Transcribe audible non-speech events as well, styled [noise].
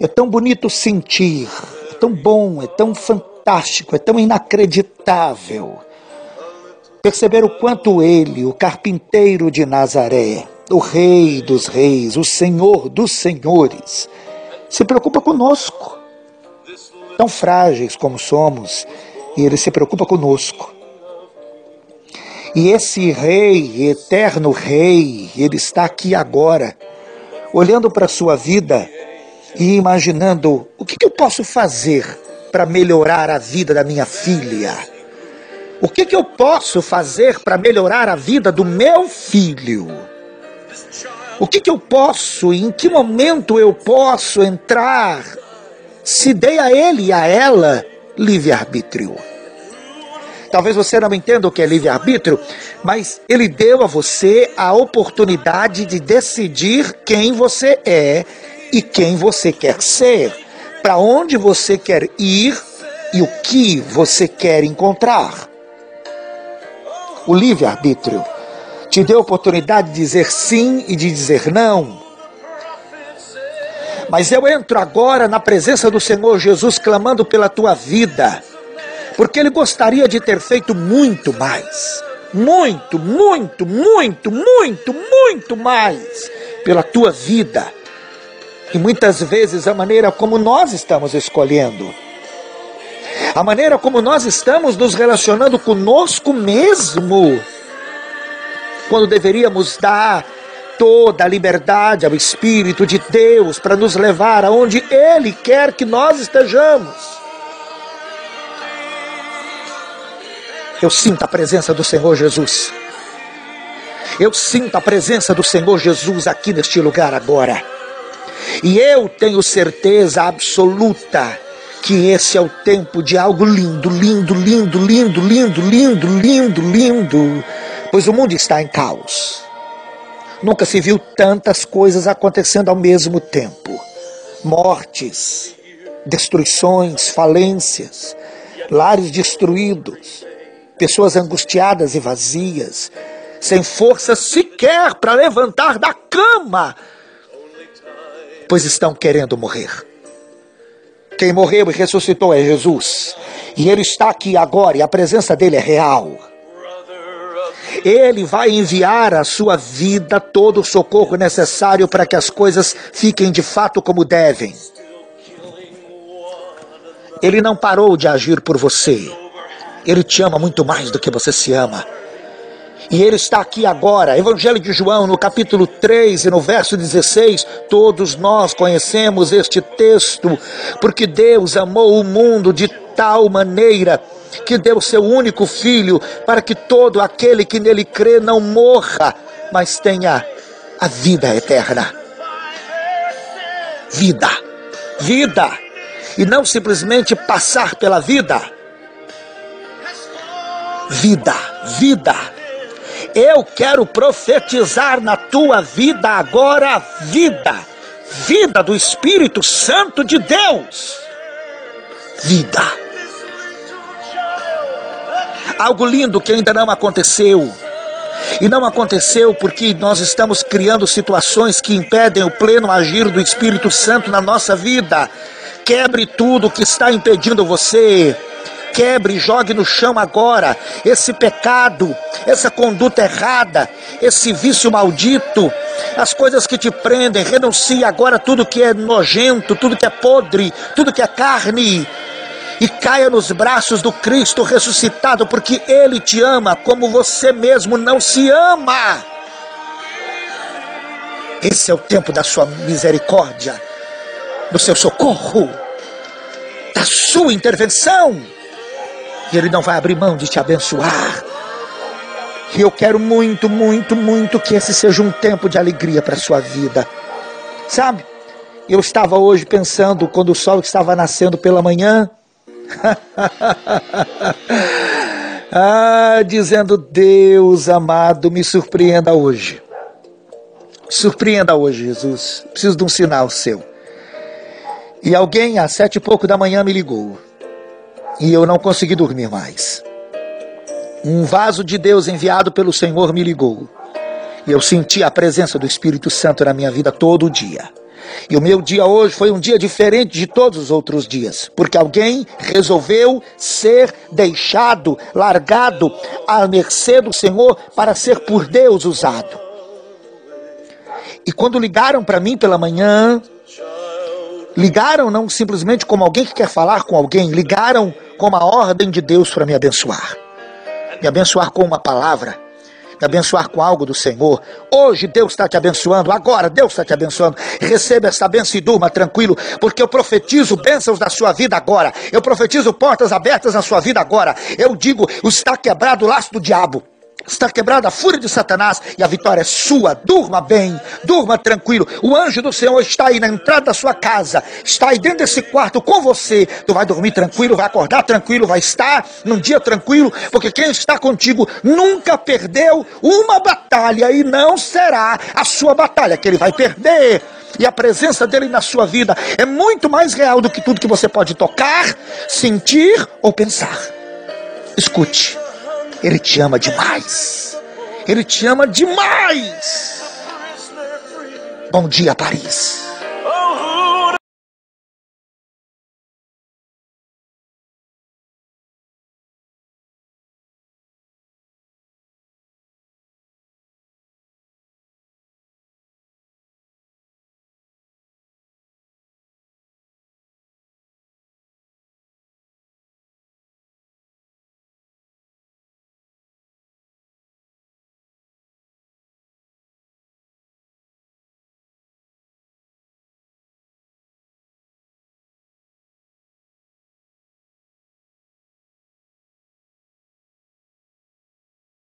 É tão bonito sentir, é tão bom, é tão fantástico, é tão inacreditável perceber o quanto ele, o carpinteiro de Nazaré, o Rei dos Reis, o Senhor dos Senhores, se preocupa conosco. Tão frágeis como somos, e ele se preocupa conosco. E esse Rei, eterno Rei, ele está aqui agora, olhando para a sua vida e imaginando o que, que eu posso fazer para melhorar a vida da minha filha. O que, que eu posso fazer para melhorar a vida do meu filho? O que, que eu posso, em que momento eu posso entrar se dei a ele e a ela livre-arbítrio? Talvez você não entenda o que é livre-arbítrio, mas ele deu a você a oportunidade de decidir quem você é e quem você quer ser, para onde você quer ir e o que você quer encontrar. O livre-arbítrio te deu a oportunidade de dizer sim e de dizer não. Mas eu entro agora na presença do Senhor Jesus clamando pela tua vida, porque Ele gostaria de ter feito muito mais. Muito, muito, muito, muito, muito mais pela tua vida. E muitas vezes a maneira como nós estamos escolhendo, a maneira como nós estamos nos relacionando conosco mesmo, quando deveríamos dar toda a liberdade ao Espírito de Deus para nos levar aonde Ele quer que nós estejamos. Eu sinto a presença do Senhor Jesus. Eu sinto a presença do Senhor Jesus aqui neste lugar agora. E eu tenho certeza absoluta que esse é o tempo de algo lindo, lindo, lindo, lindo, lindo, lindo, lindo, lindo pois o mundo está em caos. Nunca se viu tantas coisas acontecendo ao mesmo tempo: mortes, destruições, falências, lares destruídos, pessoas angustiadas e vazias, sem força sequer para levantar da cama, pois estão querendo morrer. Quem morreu e ressuscitou é Jesus, e Ele está aqui agora, e a presença dele é real. Ele vai enviar à sua vida todo o socorro necessário para que as coisas fiquem de fato como devem. Ele não parou de agir por você. Ele te ama muito mais do que você se ama. E ele está aqui agora. Evangelho de João, no capítulo 3 e no verso 16, todos nós conhecemos este texto, porque Deus amou o mundo de tal maneira que deu seu único filho, para que todo aquele que nele crê não morra, mas tenha a vida eterna. Vida, vida, e não simplesmente passar pela vida. Vida, vida. Eu quero profetizar na tua vida agora vida, vida do Espírito Santo de Deus. Vida algo lindo que ainda não aconteceu. E não aconteceu porque nós estamos criando situações que impedem o pleno agir do Espírito Santo na nossa vida. Quebre tudo que está impedindo você. Quebre, jogue no chão agora esse pecado, essa conduta errada, esse vício maldito, as coisas que te prendem. Renuncie agora tudo que é nojento, tudo que é podre, tudo que é carne e caia nos braços do Cristo ressuscitado, porque Ele te ama como você mesmo não se ama. Esse é o tempo da sua misericórdia, do seu socorro, da sua intervenção. E Ele não vai abrir mão de te abençoar. E eu quero muito, muito, muito que esse seja um tempo de alegria para a sua vida. Sabe? Eu estava hoje pensando, quando o sol estava nascendo pela manhã, [laughs] ah, dizendo: Deus amado, me surpreenda hoje. Surpreenda hoje, Jesus. Preciso de um sinal seu. E alguém às sete e pouco da manhã me ligou. E eu não consegui dormir mais. Um vaso de Deus enviado pelo Senhor me ligou. E eu senti a presença do Espírito Santo na minha vida todo dia. E o meu dia hoje foi um dia diferente de todos os outros dias, porque alguém resolveu ser deixado, largado à mercê do Senhor para ser por Deus usado. E quando ligaram para mim pela manhã, ligaram não simplesmente como alguém que quer falar com alguém, ligaram como a ordem de Deus para me abençoar. Me abençoar com uma palavra, me abençoar com algo do Senhor. Hoje Deus está te abençoando, agora Deus está te abençoando. Receba essa bênção e durma tranquilo, porque eu profetizo bênçãos na sua vida agora. Eu profetizo portas abertas na sua vida agora. Eu digo, está quebrado o laço do diabo. Está quebrada a fúria de Satanás e a vitória é sua. Durma bem, durma tranquilo. O anjo do Senhor está aí na entrada da sua casa, está aí dentro desse quarto com você. Tu vai dormir tranquilo, vai acordar tranquilo, vai estar num dia tranquilo, porque quem está contigo nunca perdeu uma batalha e não será a sua batalha que ele vai perder. E a presença dele na sua vida é muito mais real do que tudo que você pode tocar, sentir ou pensar. Escute. Ele te ama demais. Ele te ama demais. Bom dia, Paris.